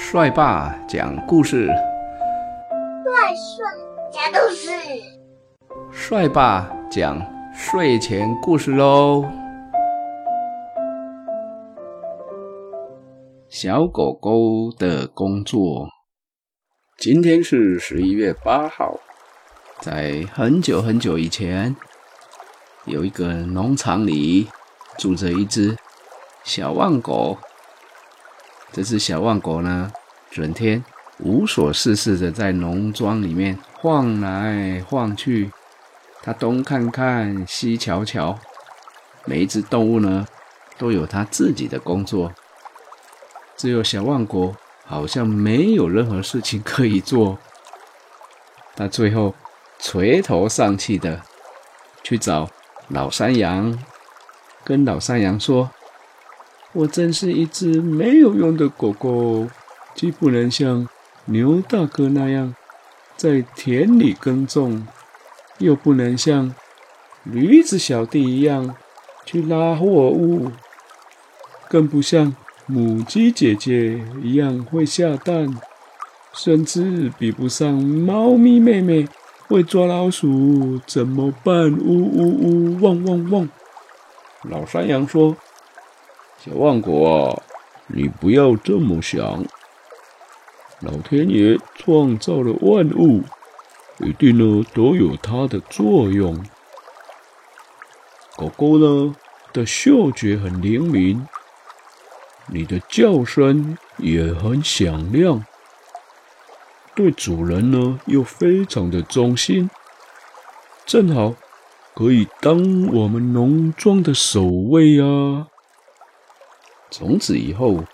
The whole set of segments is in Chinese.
帅爸讲故事，帅帅讲故事，帅爸讲睡前故事喽。小狗狗的工作，今天是十一月八号，在很久很久以前，有一个农场里住着一只小旺狗。这只小旺狗呢，整天无所事事的在农庄里面晃来晃去，它东看看西瞧瞧。每一只动物呢，都有它自己的工作，只有小旺狗好像没有任何事情可以做。它最后垂头丧气的去找老山羊，跟老山羊说。我真是一只没有用的狗狗，既不能像牛大哥那样在田里耕种，又不能像驴子小弟一样去拉货物，更不像母鸡姐姐一样会下蛋，甚至比不上猫咪妹妹会抓老鼠。怎么办？呜呜呜！汪汪汪！老山羊说。小旺果啊，你不要这么想。老天爷创造了万物，一定呢都有它的作用。狗狗呢的嗅觉很灵敏，你的叫声也很响亮，对主人呢又非常的忠心，正好可以当我们农庄的守卫啊。从此以后，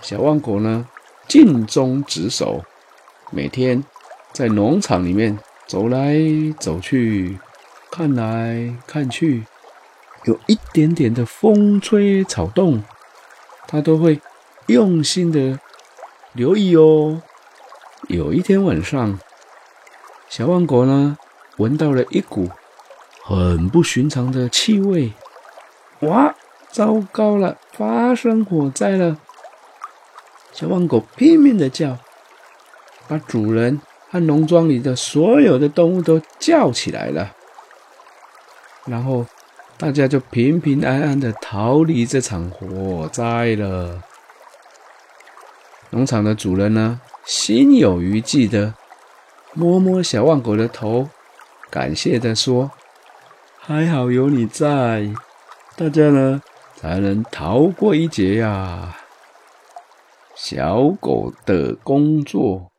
小旺果呢尽忠职守，每天在农场里面走来走去，看来看去，有一点点的风吹草动，他都会用心的留意哦。有一天晚上，小旺果呢闻到了一股很不寻常的气味，哇！糟糕了，发生火灾了！小旺狗拼命的叫，把主人和农庄里的所有的动物都叫起来了。然后大家就平平安安的逃离这场火灾了。农场的主人呢，心有余悸的摸摸小旺狗的头，感谢的说：“还好有你在，大家呢。”才能逃过一劫呀！小狗的工作。